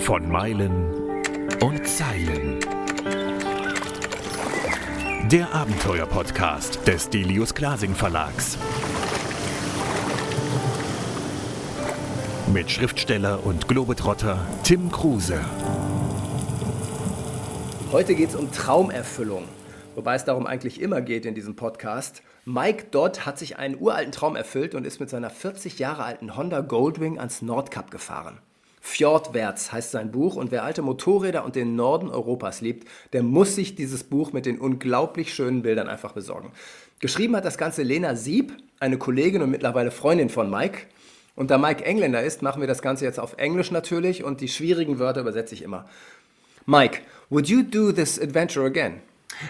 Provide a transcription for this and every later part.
Von Meilen und Zeilen. Der Abenteuer-Podcast des Delius Glasing Verlags. Mit Schriftsteller und Globetrotter Tim Kruse. Heute geht es um Traumerfüllung, wobei es darum eigentlich immer geht in diesem Podcast. Mike Dodd hat sich einen uralten Traum erfüllt und ist mit seiner 40 Jahre alten Honda Goldwing ans Nordkap gefahren. Fjordwärts heißt sein Buch und wer alte Motorräder und den Norden Europas liebt, der muss sich dieses Buch mit den unglaublich schönen Bildern einfach besorgen. Geschrieben hat das Ganze Lena Sieb, eine Kollegin und mittlerweile Freundin von Mike. Und da Mike Engländer ist, machen wir das Ganze jetzt auf Englisch natürlich und die schwierigen Wörter übersetze ich immer. Mike, would you do this adventure again?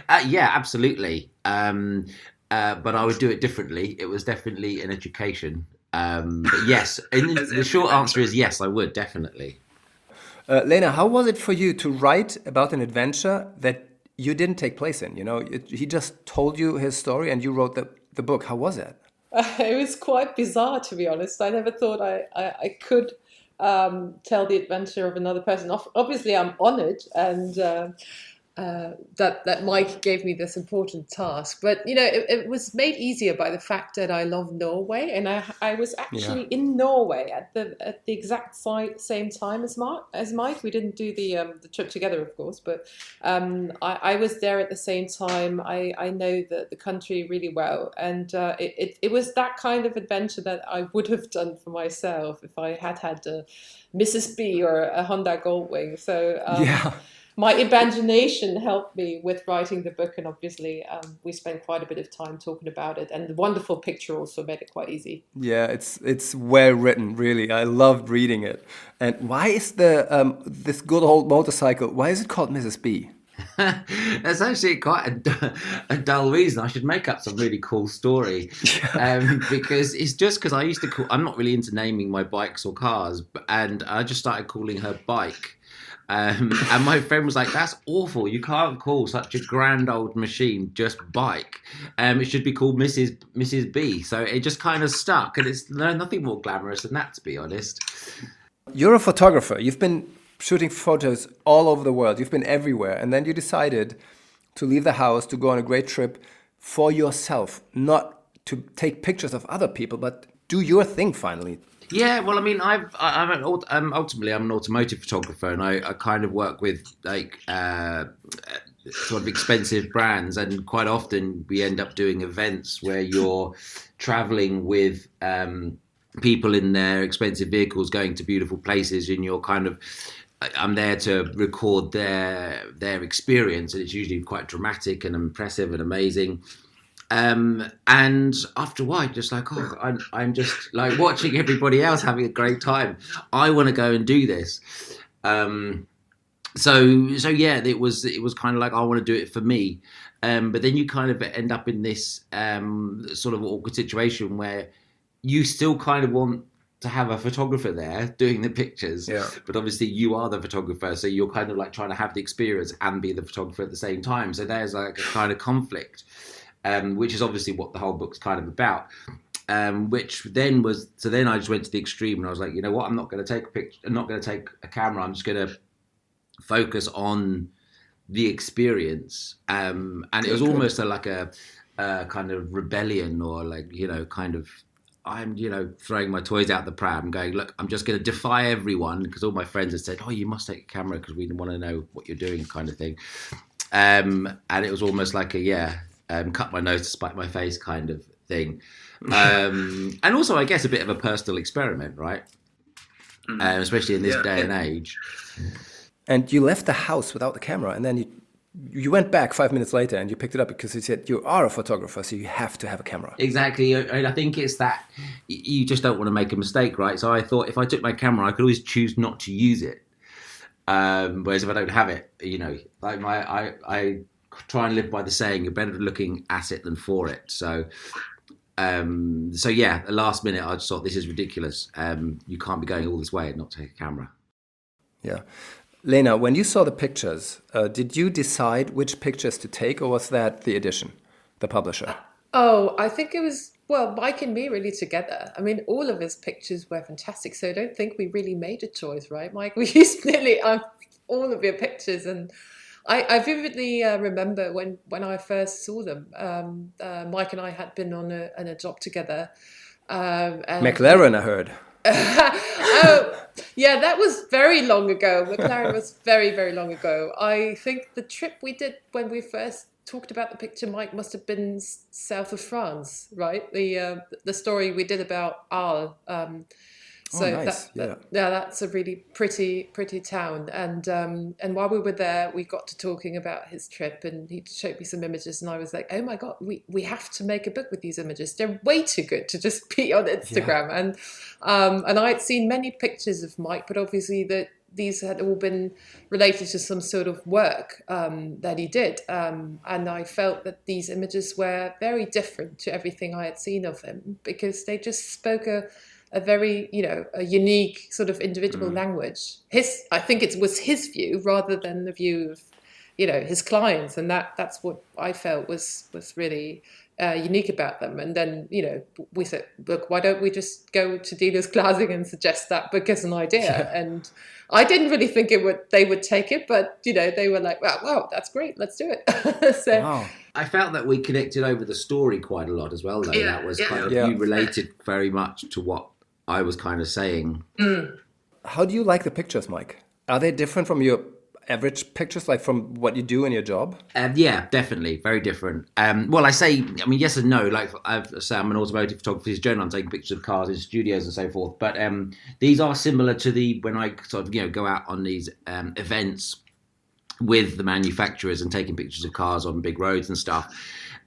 Uh, yeah, absolutely. Um, uh, but I would do it differently. It was definitely an education. Um, but yes, and the short answer is yes, I would definitely. Uh, Lena, how was it for you to write about an adventure that you didn't take place in? You know, it, he just told you his story and you wrote the, the book. How was it? Uh, it was quite bizarre, to be honest. I never thought I, I, I could um, tell the adventure of another person. Obviously, I'm honored and. Uh, that that Mike gave me this important task. But you know, it, it, was made easier by the fact that I love Norway, and I I was actually yeah. in Norway at the at the exact same time as Mark as Mike. We didn't do the um, the trip together, of course, but um, I, I, was there at the same time. I, I know the, the country really well, and uh, it, it, it was that kind of adventure that I would have done for myself if I had had a Mrs. B or a Honda Goldwing. So um, yeah my imagination helped me with writing the book, and obviously um, we spent quite a bit of time talking about it. And the wonderful picture also made it quite easy. Yeah, it's it's well written, really. I loved reading it. And why is the um, this good old motorcycle? Why is it called Mrs. B? That's actually quite a, a, dull reason. I should make up some really cool story um, because it's just because I used to call. I'm not really into naming my bikes or cars, but, and I just started calling her bike um, and my friend was like, "That's awful. You can't call such a grand old machine just bike. Um, it should be called Mrs. Mrs. B." So it just kind of stuck, and it's nothing more glamorous than that, to be honest. You're a photographer. You've been shooting photos all over the world. You've been everywhere, and then you decided to leave the house to go on a great trip for yourself, not to take pictures of other people, but do your thing finally. Yeah, well, I mean, I've I'm an, um, ultimately I'm an automotive photographer, and I, I kind of work with like uh, sort of expensive brands, and quite often we end up doing events where you're traveling with. Um, people in their expensive vehicles going to beautiful places and you're kind of I'm there to record their their experience and it's usually quite dramatic and impressive and amazing um, and after a while, just like, oh, I'm, I'm just like watching everybody else having a great time. I want to go and do this. Um, so, so yeah, it was, it was kind of like, I want to do it for me. Um, but then you kind of end up in this um, sort of awkward situation where you still kind of want to have a photographer there doing the pictures, yeah. but obviously you are the photographer, so you're kind of like trying to have the experience and be the photographer at the same time. So there's like a kind of conflict um, which is obviously what the whole book's kind of about. Um, which then was so then I just went to the extreme and I was like, you know what, I'm not going to take a picture, I'm not going to take a camera. I'm just going to focus on the experience. Um, and it was almost a, like a, a kind of rebellion or like you know kind of I'm, you know, throwing my toys out the pram, going, look, I'm just going to defy everyone because all my friends have said, oh, you must take a camera because we want to know what you're doing, kind of thing. Um, and it was almost like a, yeah, um, cut my nose to spite my face kind of thing. Um, and also, I guess, a bit of a personal experiment, right? Mm. Um, especially in this yeah. day and age. And you left the house without the camera, and then you you went back five minutes later and you picked it up because you said you are a photographer, so you have to have a camera. Exactly. And I think it's that you just don't want to make a mistake, right? So I thought if I took my camera, I could always choose not to use it. Um, whereas if I don't have it, you know, like my I I try and live by the saying: you're better looking at it than for it. So, um, so yeah, the last minute I just thought this is ridiculous. Um, you can't be going all this way and not take a camera. Yeah. Lena, when you saw the pictures, uh, did you decide which pictures to take, or was that the edition, the publisher? Oh, I think it was well, Mike and me really together. I mean, all of his pictures were fantastic. So I don't think we really made a choice, right, Mike? We used nearly uh, all of your pictures, and I, I vividly uh, remember when when I first saw them. Um, uh, Mike and I had been on a, on a job together. Um, and McLaren, I heard. oh, yeah, that was very long ago. McLaren was very, very long ago. I think the trip we did when we first talked about the picture, Mike, must have been south of France, right? The uh, the story we did about Arles. Um, so Oh, nice. that, that- yeah, that's a really pretty, pretty town. And um, and while we were there, we got to talking about his trip, and he showed me some images, and I was like, oh my god, we we have to make a book with these images. They're way too good to just be on Instagram. And um, and I had seen many pictures of Mike, but obviously that these had all been related to some sort of work um, that he did. Um, and I felt that these images were very different to everything I had seen of him because they just spoke a, a very, you know, a unique sort of individual language. His, I think it was his view rather than the view of, you know, his clients. And that that's what I felt was was really uh, unique about them. And then, you know, we said, look, why don't we just go to Delius Klasing and suggest that book as an idea? And I didn't really think it would they would take it, but you know, they were like, wow, wow, that's great, let's do it. so Wow. I felt that we connected over the story quite a lot as well, though. Yeah, that was yeah. kind of Yeah. you related very much to what I was kind of saying. How do you like the pictures, Mike? Are they different from your average pictures, like from what you do in your job? Um, yeah, definitely, very different. Um, well, I say, I mean, yes and no. Like I've say I'm an automotive photographer's journal. I'm taking pictures of cars in studios and so forth. But um, these are similar to the when I sort of you know go out on these um, events with the manufacturers and taking pictures of cars on big roads and stuff.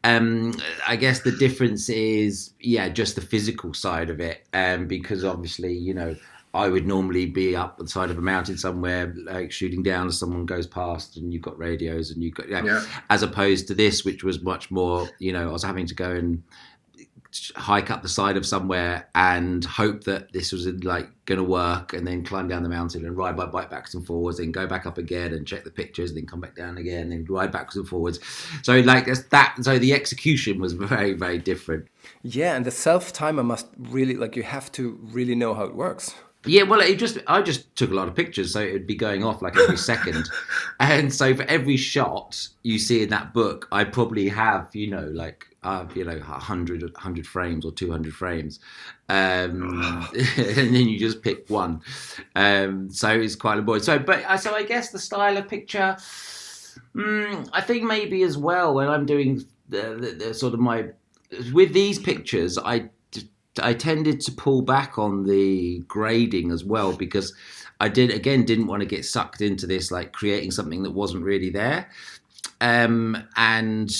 Um, I guess the difference is, yeah, just the physical side of it. Um, because obviously, you know, I would normally be up the side of a mountain somewhere, like shooting down as someone goes past, and you've got radios and you've got, yeah, Yeah. as opposed to this, which was much more, you know, I was having to go and hike up the side of somewhere and hope that this was like going to work and then climb down the mountain and ride my bike backwards and forwards and go back up again and check the pictures and then come back down again and then ride backwards and forwards. So like that's that so the execution was very very different. Yeah, and the self timer must really like you have to really know how it works. Yeah, well, it just I just took a lot of pictures, so it would be going off like every second, and so for every shot you see in that book, I probably have you know like uh, you know 100, 100 frames or two hundred frames, um, and then you just pick one. Um, so it's quite a boy So, but I so I guess the style of picture, mm, I think maybe as well when I'm doing the, the, the sort of my with these pictures, I I tended to pull back on the grading as well because I did again didn't want to get sucked into this like creating something that wasn't really there. Um, and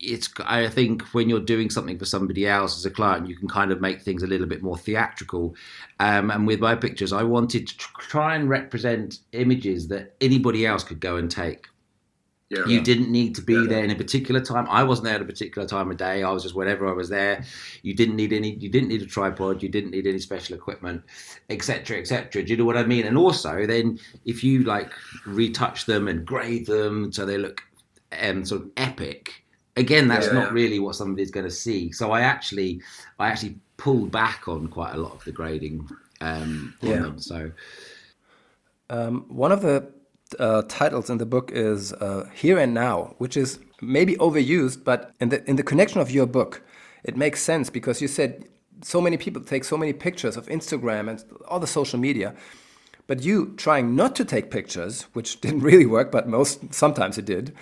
it's I think when you're doing something for somebody else as a client, you can kind of make things a little bit more theatrical. Um, and with my pictures, I wanted to try and represent images that anybody else could go and take. Yeah. You didn't need to be Yeah. there in a particular time. I wasn't there at a particular time of day. I was just whenever I was there. You didn't need any. You didn't need a tripod. You didn't need any special equipment, etc., etc. Do you know what I mean? And also, then if you like retouch them and grade them so they look um, sort of epic, again, that's Yeah, not yeah. really what somebody's going to see. So I actually, I actually pulled back on quite a lot of the grading um, on Yeah. them. So Um, one of the uh, titles in the book is uh, "Here and Now," which is maybe overused, but in the in the connection of your book, it makes sense because you said so many people take so many pictures of Instagram and all the social media, but you trying not to take pictures, which didn't really work, but most sometimes it did,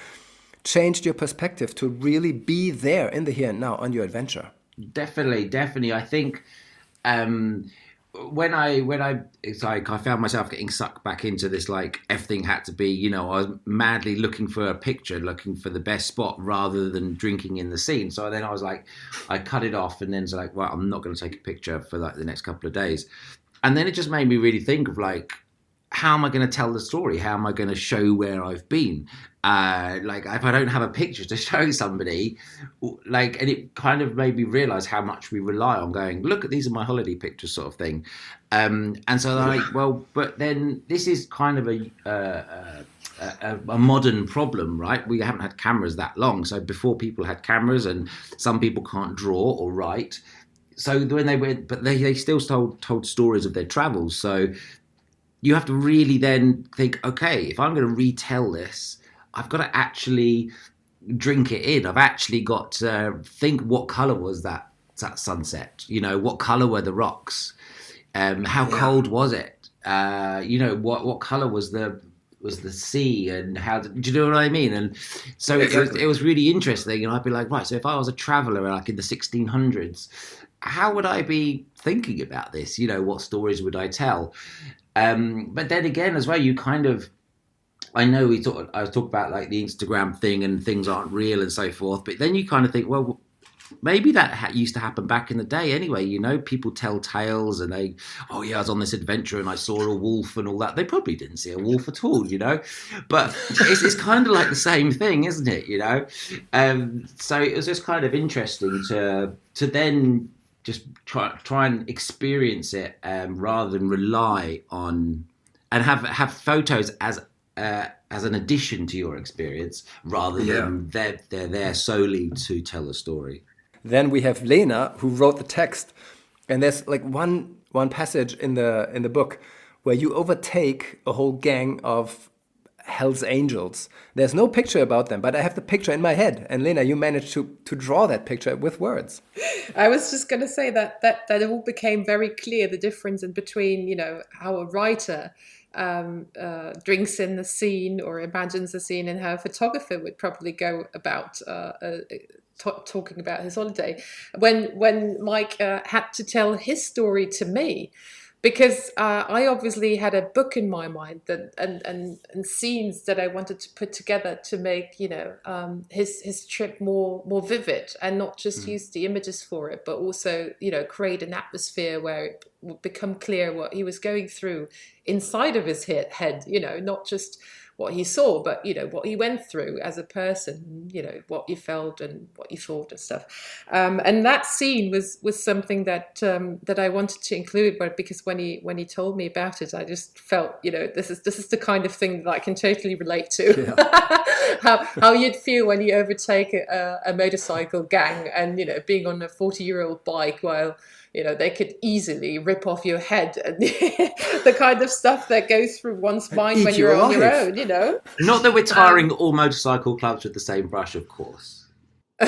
changed your perspective to really be there in the here and now on your adventure. definitely definitely. I think um when i when i it's like i found myself getting sucked back into this like everything had to be you know i was madly looking for a picture looking for the best spot rather than drinking in the scene. So then i was like i cut it off and then it's like well i'm not going to take a picture for like the next couple of days. And then it just made me really think of like how am I going to tell the story? How am I going to show where I've been? Uh, like if I don't have a picture to show somebody, like, and it kind of made me realize how much we rely on going, look at these are my holiday pictures, sort of thing. Um, and so like, well, but then this is kind of a, uh, a, a modern problem, right? We haven't had cameras that long. So before people had cameras, and some people can't draw or write, so when they went, but they, they still told told stories of their travels. So you have to really then think, okay, if I'm going to retell this, I've got to actually drink it in. I've actually got to think what color was that that sunset. You know, what color were the rocks? Um, how yeah. cold was it? Uh, you know, what what color was the was the sea and how did, do you know what I mean? And so exactly. it, was, it was really interesting. And I'd be like, right, so if I was a traveler like in the 1600s, how would I be thinking about this? You know, what stories would I tell? Um, but then again, as well, you kind of, I know we talk, I talking about like the Instagram thing and things aren't real and so forth, but then you kind of think, well, maybe that ha- used to happen back in the day anyway. You know, people tell tales and they, oh yeah, I was on this adventure and I saw a wolf and all that. They probably didn't see a wolf at all, you know. But it's, it's kind of like the same thing, isn't it? You know. Um, so it was just kind of interesting to to then just try try and experience it um, rather than rely on and have have photos as uh, as an addition to your experience rather yeah. than they're, they're there solely to tell a story. Then we have Lena who wrote the text, and there's like one one passage in the in the book where you overtake a whole gang of Hell's Angels. There's no picture about them, but I have the picture in my head. And Lena, you managed to to draw that picture with words. I was just going to say that that that all became very clear the difference in between you know how a writer um, uh, drinks in the scene or imagines the scene, and how a photographer would probably go about uh, uh, talking about his holiday. When when Mike uh, had to tell his story to me, because uh, I obviously had a book in my mind that and, and and scenes that I wanted to put together to make you know um, his his trip more more vivid and not just mm. use the images for it, but also you know create an atmosphere where it would become clear what he was going through inside of his head. You know, not just what he saw, but you know what he went through as a person, you know what he felt and what he thought and stuff. Um, and that scene was was something that um, that I wanted to include, but because when he when he told me about it, I just felt you know this is this is the kind of thing that I can totally relate to. Yeah. how how you'd feel when you overtake a, a motorcycle gang and you know being on a forty year old bike while you know they could easily rip off your head and the kind of stuff that goes through one's mind when you're on your own you know? Not that we're tarring um, all motorcycle clubs with the same brush of course.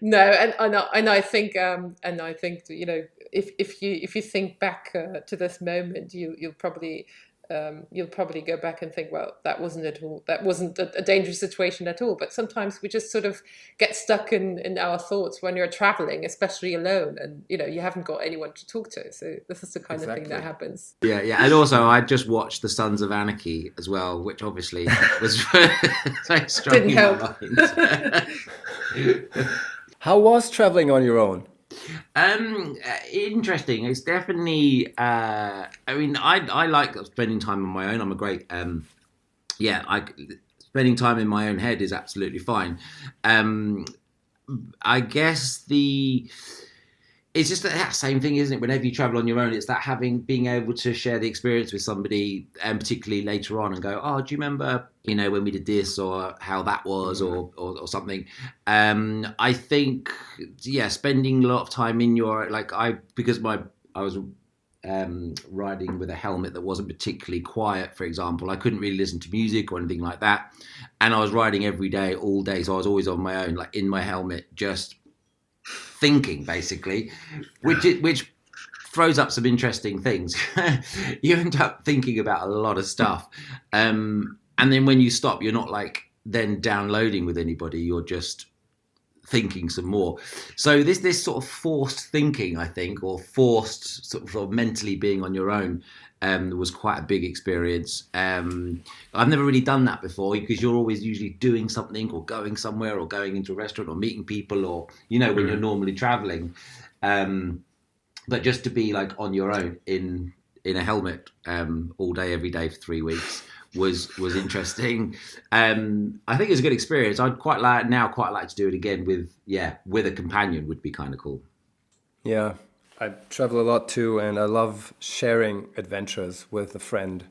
No and, and, I, and I think um, and I think you know if, if you if you think back uh, to this moment you you'll probably um, you'll probably go back and think, well, that wasn't at all, that wasn't a, a, dangerous situation at all. But sometimes we just sort of get stuck in, in our thoughts when you're traveling, especially alone, and you know you haven't got anyone to talk to. So this is the kind exactly. of thing that happens. Yeah, yeah, and also I just watched The Sons of Anarchy as well, which obviously was very strong Didn't help. How was traveling on your own? Um, uh, interesting. It's definitely. Uh, I mean, I I like spending time on my own. I'm a great. Um, yeah, I spending time in my own head is absolutely fine. Um, I guess the it's just that same thing, isn't it? Whenever you travel on your own, it's that having being able to share the experience with somebody, and particularly later on, and go, "Oh, do you remember, you know, when we did this, or how that was, or or, or something?" Um, I think, yeah, spending a lot of time in your like I because my I was um, riding with a helmet that wasn't particularly quiet, for example. I couldn't really listen to music or anything like that. And I was riding every day, all day. So I was always on my own, like in my helmet, just thinking basically, which which throws up some interesting things. you end up thinking about a lot of stuff, um, and then when you stop, you're not like then downloading with anybody. You're just thinking some more. So this this sort of forced thinking, I think, or forced sort of mentally being on your own, um, was quite a big experience. Um, I've never really done that before because you're always usually doing something or going somewhere or going into a restaurant or meeting people or you know when mm. you're normally traveling. Um, but just to be like on your own in in a helmet um, all day every day for three weeks was was interesting. Um, I think it was a good experience. I'd quite like now quite like to do it again with yeah with a companion would be kind of cool. Yeah, I travel a lot too, and I love sharing adventures with a friend.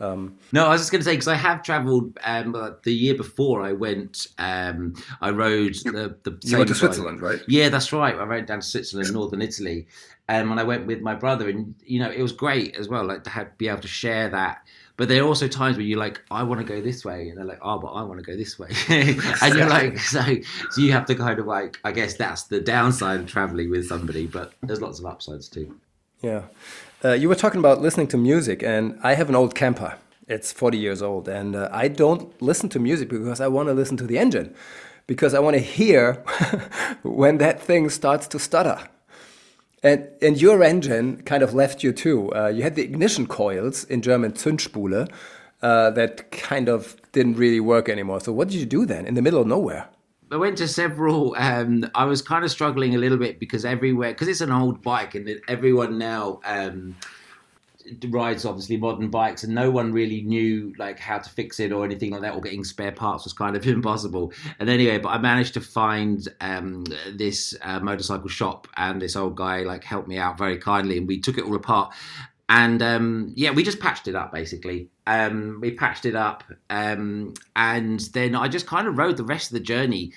Um, No, I was just going to say because I have travelled. Um, uh, the year before I went, um, I rode the the. you went to same side- Switzerland, right? Yeah, that's right. I rode down to Switzerland, northern Italy, um, and I went with my brother, and you know it was great as well, like to have, be able to share that. But there are also times where you're like, I want to go this way, and they're like, Oh, but I want to go this way, and you're like, so so you have to kind of like, I guess that's the downside of traveling with somebody, but there's lots of upsides too. Yeah. Uh, you were talking about listening to music, and I have an old camper. It's 40 years old, and uh, I don't listen to music because I want to listen to the engine, because I want to hear when that thing starts to stutter. And, and your engine kind of left you too. Uh, you had the ignition coils, in German Zündspule, uh, that kind of didn't really work anymore. So what did you do then in the middle of nowhere? I went to several. Um, I was kind of struggling a little bit because everywhere, because it's an old bike, and everyone now um, rides obviously modern bikes, and no one really knew like how to fix it or anything like that, or getting spare parts was kind of impossible. And anyway, but I managed to find um, this uh, motorcycle shop, and this old guy like helped me out very kindly, and we took it all apart. And um, yeah, we just patched it up basically. Um, we patched it up, um, and then I just kind of rode the rest of the journey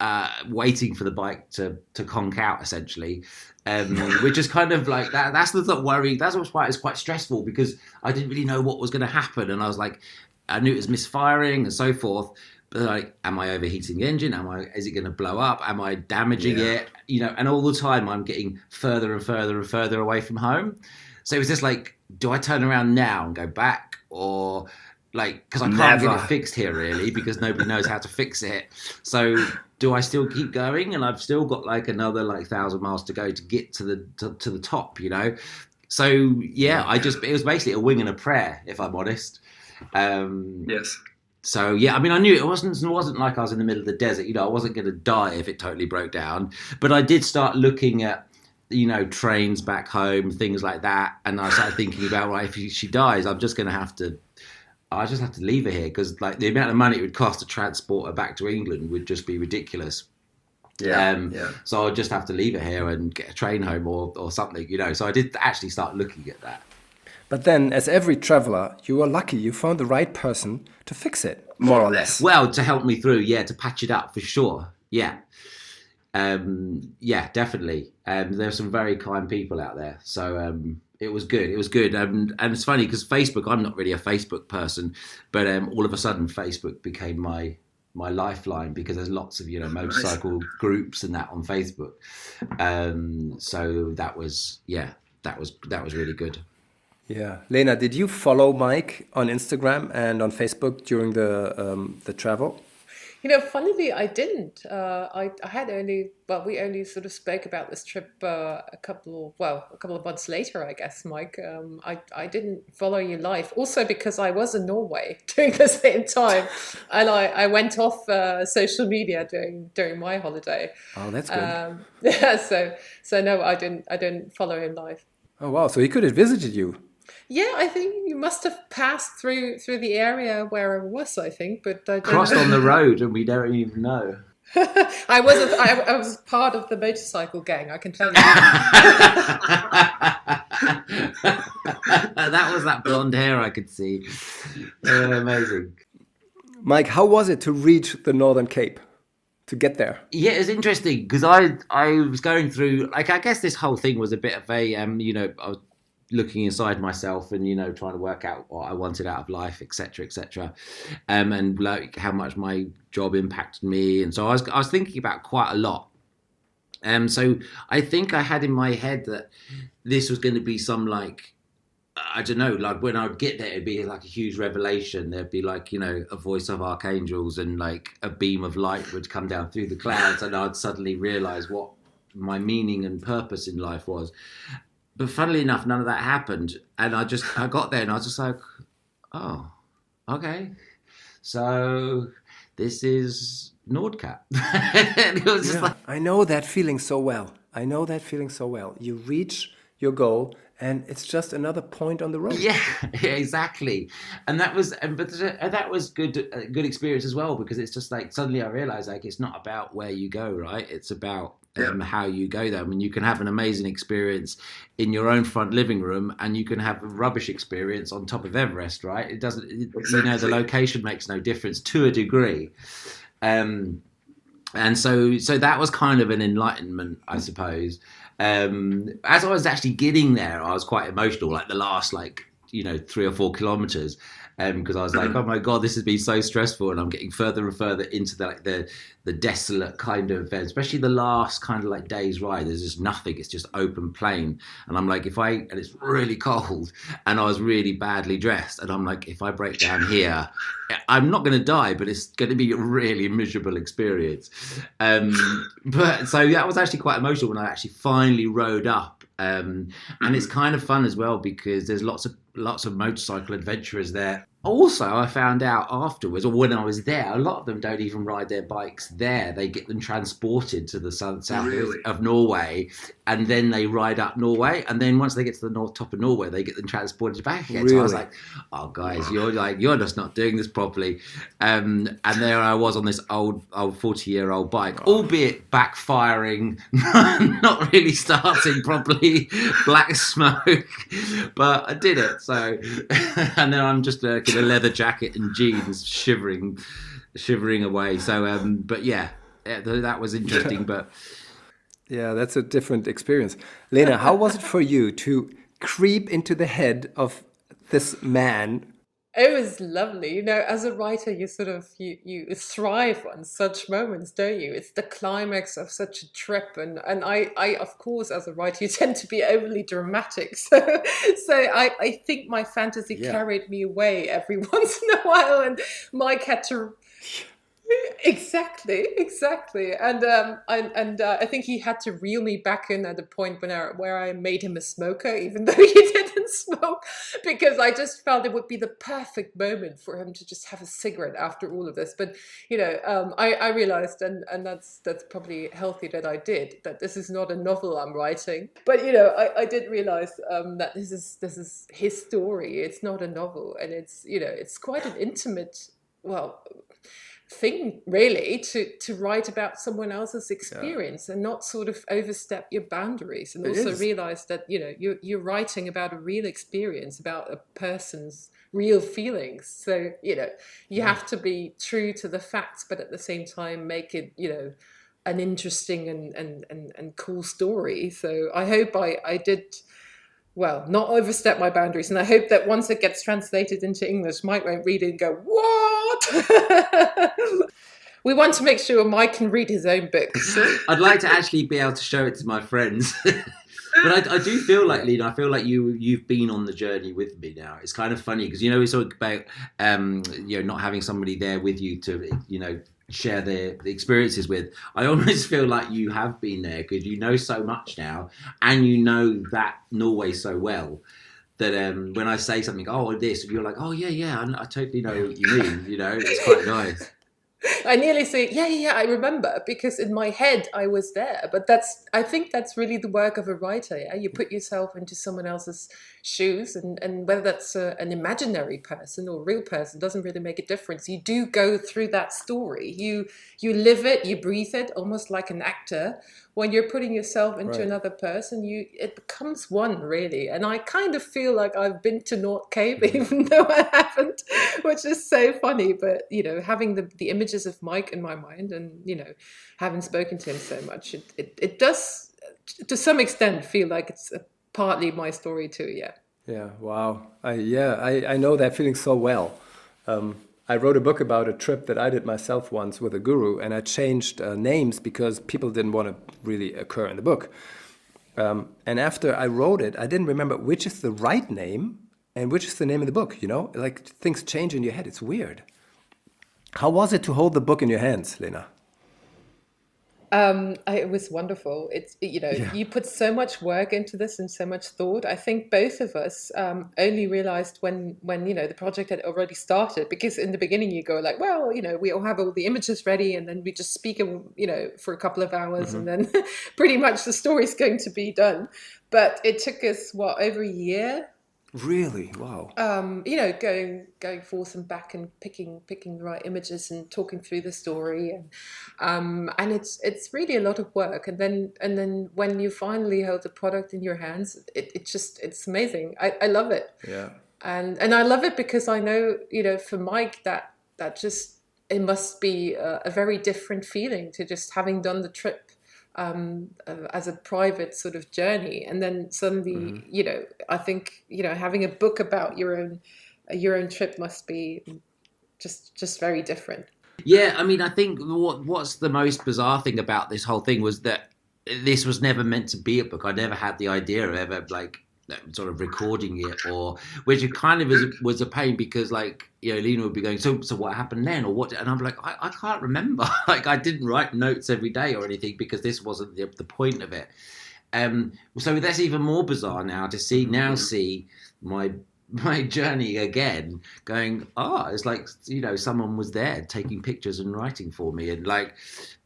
uh, waiting for the bike to to conk out essentially, um, which is kind of like that. That's the thought worry. That's what's why it's quite stressful because I didn't really know what was going to happen, and I was like, I knew it was misfiring and so forth. But like, am I overheating the engine? Am I? Is it going to blow up? Am I damaging Yeah. it? You know, and all the time I'm getting further and further and further away from home. So it was just like, do I turn around now and go back, or like because I can't get it fixed here really because nobody knows how to fix it. So do I still keep going? And I've still got like another like thousand miles to go to get to the to, to the top, you know. So yeah, I just it was basically a wing and a prayer, if I'm honest. Um, Yes. so yeah, I mean, I knew it wasn't it wasn't like I was in the middle of the desert. You know, I wasn't going to die if it totally broke down. But I did start looking at you know trains back home, things like that, and I started thinking about right, if she dies, I'm just going to have to. I just have to leave her here because like the amount of money it would cost to transport her back to England would just be ridiculous. Yeah. Um, yeah. So I'd just have to leave her here and get a train home or, or something, you know. So I did actually start looking at that. But then, as every traveler, you were lucky you found the right person to fix it, more or less. Well, to help me through, yeah, to patch it up for sure. Yeah. Um, yeah, definitely. Um, there are some very kind people out there. So um, it was good. It was good. Um, and it's funny because Facebook, I'm not really a Facebook person, but um, all of a sudden Facebook became my my lifeline because there's lots of you know motorcycle groups and that on Facebook. Um, so that was yeah, that was that was really good. Yeah, Lena, did you follow Mike on Instagram and on Facebook during the um, the travel? You know, funnily, I didn't. Uh, I, I had only, well, we only sort of spoke about this trip uh, a couple of, well, a couple of months later, I guess, Mike. Um, I, I didn't follow your life. Also because I was in Norway during the same time. And I, I went off uh, social media during during my holiday. Oh, that's good. Um, yeah, so so no, I didn't I didn't follow him live. oh, wow. So he could have visited you. Yeah, I think you must have passed through through the area where I was. I think, but I don't Crossed on the road and we don't even know. I was a, I, I was part of the motorcycle gang. I can tell you. that was that blonde hair I could see. Uh, amazing. Mike, how was it to reach the Northern Cape? To get there? Yeah, it's interesting because I I was going through like I guess this whole thing was a bit of a um you know I was looking inside myself and you know trying to work out what I wanted out of life etc etc um and like how much my job impacted me and so I was I was thinking about quite a lot um so I think I had in my head that this was going to be some like I don't know, like when I'd get there, it'd be like a huge revelation. There'd be like, you know, a voice of archangels and like a beam of light would come down through the clouds, and I'd suddenly realize what my meaning and purpose in life was. But funnily enough, none of that happened. And I just, I got there and I was just like, oh, okay. So this is Nordcat. and it was just Yeah, like, I know that feeling so well. I know that feeling so well. You reach your goal, and it's just another point on the road. Yeah, yeah, exactly. And that was, and but that was good, a good experience as well because it's just like suddenly I realized like it's not about where you go, right? It's about um, how you go there. I mean, you can have an amazing experience in your own front living room, and you can have a rubbish experience on top of Everest, right? It doesn't, it, you know, the location makes no difference to a degree. Um, and so, so that was kind of an enlightenment, I suppose. Um, as I was actually getting there, I was quite emotional, like the last, like you know, three or four kilometers, because um, I was like, oh my god, this has been so stressful, and I'm getting further and further into the like the the desolate kind of, especially the last kind of like day's ride. There's just nothing; it's just open plain, and I'm like, if I and it's really cold, and I was really badly dressed, and I'm like, if I break down here, I'm not going to die, but it's going to be a really miserable experience. Um, but so that was actually quite emotional when I actually finally rode up um, and it's kind of fun as well because there's lots of lots of motorcycle adventurers there also, I found out afterwards, or when I was there, a lot of them don't even ride their bikes there. They get them transported to the south, really? of Norway, and then they ride up Norway. And then once they get to the north top of Norway, they get them transported back again. Really? So I was like, "Oh, guys, you're like you're just not doing this properly." Um, and there I was on this old, old forty-year-old bike, oh. albeit backfiring, not really starting properly, black smoke, but I did it. So, and then I'm just. Uh, in a leather jacket and jeans, shivering, shivering away. So, um, but yeah, that was interesting. But yeah, that's a different experience. Lena, how was it for you to creep into the head of this man Oh, it was lovely. You know as a writer you sort of you you thrive on such moments don't you? It's the climax of such a trip and and i i of course as a writer you tend to be overly dramatic. So so i i think my fantasy yeah. carried me away every once in a while and mike had to exactly exactly. And um and, and uh, i think he had to reel me back in at the point when I, where i made him a smoker even though he didn't smoke because i just felt it would be the perfect moment for him to just have a cigarette after all of this. But you know um i i realized and and that's that's probably healthy that i did that this is not a novel i'm writing. But you know i i did realize um that this is this is his story. It's not a novel and it's you know it's quite an intimate well thing really to to write about someone else's experience yeah. and not sort of overstep your boundaries and it also is. realize that you know you're you're writing about a real experience about a person's real feelings so you know you yeah. have to be true to the facts but at the same time make it you know an interesting and and and, and cool story so i hope i i did well, not overstep my boundaries. And I hope that once it gets translated into English, Mike won't read it and go, We want to make sure Mike can read his own books. I'd like to actually be able to show it to my friends. but I, I, do feel like Lena. I feel like you you've been on the journey with me now. It's kind of funny because you know we talk about um, you know not having somebody there with you to you know share the, the experiences with. I almost feel like you have been there because you know so much now, and you know that Norway so well that um, when I say something, oh this, you're like, oh yeah, yeah, I, I totally know what you mean. You know, it's quite nice. I nearly say, yeah, yeah, yeah, I remember because in my head I was there. But that's, I think that's really the work of a writer. Yeah? You put yourself into someone else's shoes, and, and whether that's a, an imaginary person or real person doesn't really make a difference. You do go through that story. You you live it, you breathe it, almost like an actor. When you're putting yourself into right. another person, you it becomes one really. And I kind of feel like I've been to North Cape, even though I haven't, which is so funny. But you know, having the the images of Mike in my mind, and you know, having spoken to him so much, it it, it does to some extent feel like it's a partly my story too. Yeah. Yeah. Wow. I, yeah, I, I know that feeling so well. Um, I wrote a book about a trip that I did myself once with a guru, and I changed uh, names because people didn't want to really occur in the book. Um, and after I wrote it, I didn't remember which is the right name and which is the name of the book. You know, like things change in your head. It's weird. How was it to hold the book in your hands, Lena? Um, I, it was wonderful. It's you know yeah. you put so much work into this and so much thought. I think both of us um, only realized when when you know the project had already started because in the beginning you go like, well, you know, we all have all the images ready and then we just speak, and you know, for a couple of hours mm-hmm. and then pretty much the story's going to be done. But it took us what over a year Really? Wow. um, you know, going going forth and back and picking picking the right images and talking through the story, and um, and it's it's really a lot of work. And then and then when you finally hold the product in your hands, it, it just it's amazing. I, I love it, yeah. and and I love it because I know you know for Mike that that just it must be a, a very different feeling to just having done the trip um, uh, as a private sort of journey, and then suddenly, Mm-hmm. you know, I think you know having a book about your own uh, your own trip must be just just very different. Yeah, I mean, I think what what's the most bizarre thing about this whole thing was that this was never meant to be a book. I never had the idea of ever like sort of recording it, or which it kind of was, was a pain because like you know Lena would be going, so so what happened then, or what? And I'm like, I, I can't remember. like I didn't write notes every day or anything because this wasn't the, the point of it. Um, so that's even more bizarre now to see now see my my journey again going ah it's like you know someone was there taking pictures and writing for me and like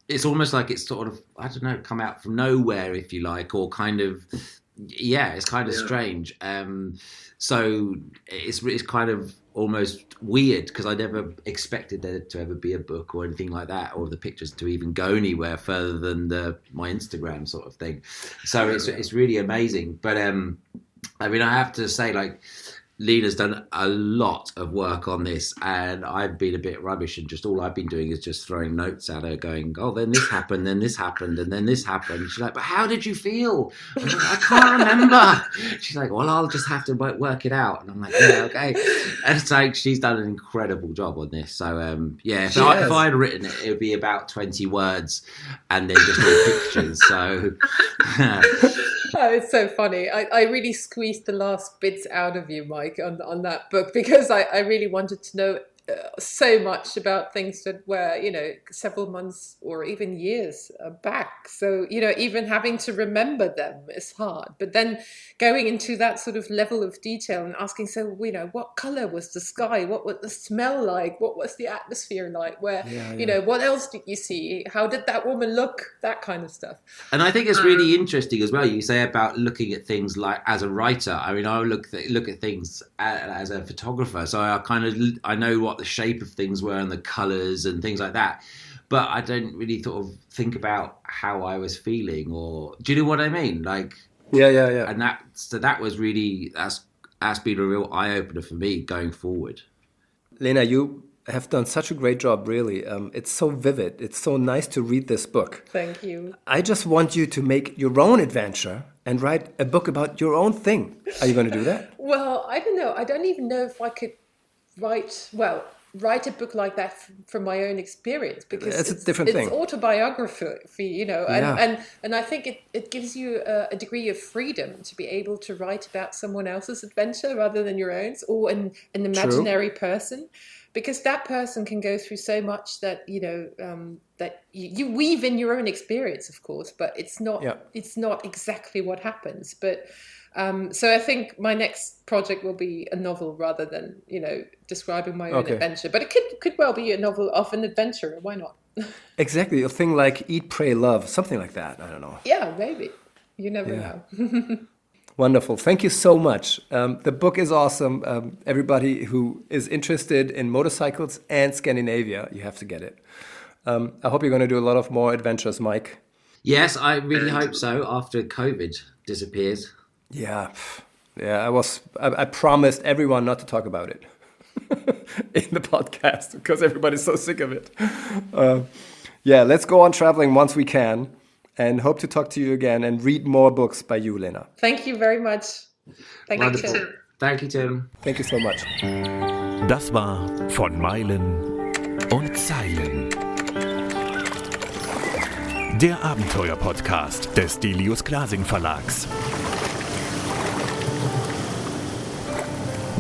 it's almost like it's sort of i don't know come out from nowhere if you like or kind of yeah it's kind of Yeah. strange. Um so it's it's kind of almost weird because i never expected there to ever be a book or anything like that or the pictures to even go anywhere further than the my instagram sort of thing. So it's it's really amazing. But um i mean i have to say like Lena's done a lot of work on this, and I've been a bit rubbish, and just all I've been doing is just throwing notes at her, going, "Oh, then this happened, then this happened, and then this happened." She's like, "But how did you feel?" I'm like, I can't remember. She's like, "Well, I'll just have to work it out," and I'm like, "Yeah, okay." And it's like she's done an incredible job on this. So, um, yeah, if I, if I had written it, it would be about twenty words, and then just no pictures. So. Oh, it's so funny. I, I really squeezed the last bits out of you, Mike, on on that book because I, I really wanted to know so much about things that were, you know, several months or even years uh, back. So, you know, even having to remember them is hard. But then going into that sort of level of detail and asking, so, you know, what color was the sky? What was the smell like? What was the atmosphere like? Where, Yeah, you know, what else did you see? How did that woman look? That kind of stuff. And I think it's really interesting as well. You say about looking at things like as a writer. I mean, I look th- look at things a- as a photographer, so I kind of I know what the shape of things were and the colours and things like that. But I don't really sort of think about how I was feeling, or do you know what I mean? Like, Yeah, yeah, yeah. and that so that was really that's that's been a real eye opener for me going forward. Lena, you have done such a great job, really. Um, it's so vivid. It's so nice to read this book. Thank you. I just want you to make your own adventure and write a book about your own thing. Are you going to do that? Well, I don't know. I don't even know if I could write well write a book like that from my own experience because a it's, different it's thing. autobiography, you know, and Yeah. and, and I think it, it gives you a, a degree of freedom to be able to write about someone else's adventure rather than your own or an, an imaginary person. Because that person can go through so much that you know um, that you, you weave in your own experience, of course, but it's not Yeah. it's not exactly what happens. But um, so I think my next project will be a novel rather than you know describing my own Okay. adventure. But it could could well be a novel of an adventurer. Why not? Exactly. A thing like Eat, Pray, Love, something like that. I don't know. yeah, maybe. You never Yeah. know. Wonderful. Thank you so much. Um, the book is awesome. Um, everybody who is interested in motorcycles and Scandinavia, you have to get it. Um, I hope you're going to do a lot of more adventures, Mike. Yes, I really hope so. After COVID disappears. Yeah, yeah. I was. I, I promised everyone not to talk about it in the podcast because everybody's so sick of it. Uh, yeah, let's go on traveling once we can, and hope to talk to you again and read more books by you, Lena. Thank you very much. Thank Wonderful. you. Thank you, Tim. Thank you so much. Das war von Meilen und Zeilen. Der Abenteuer-Podcast des Delius Klasing Verlags.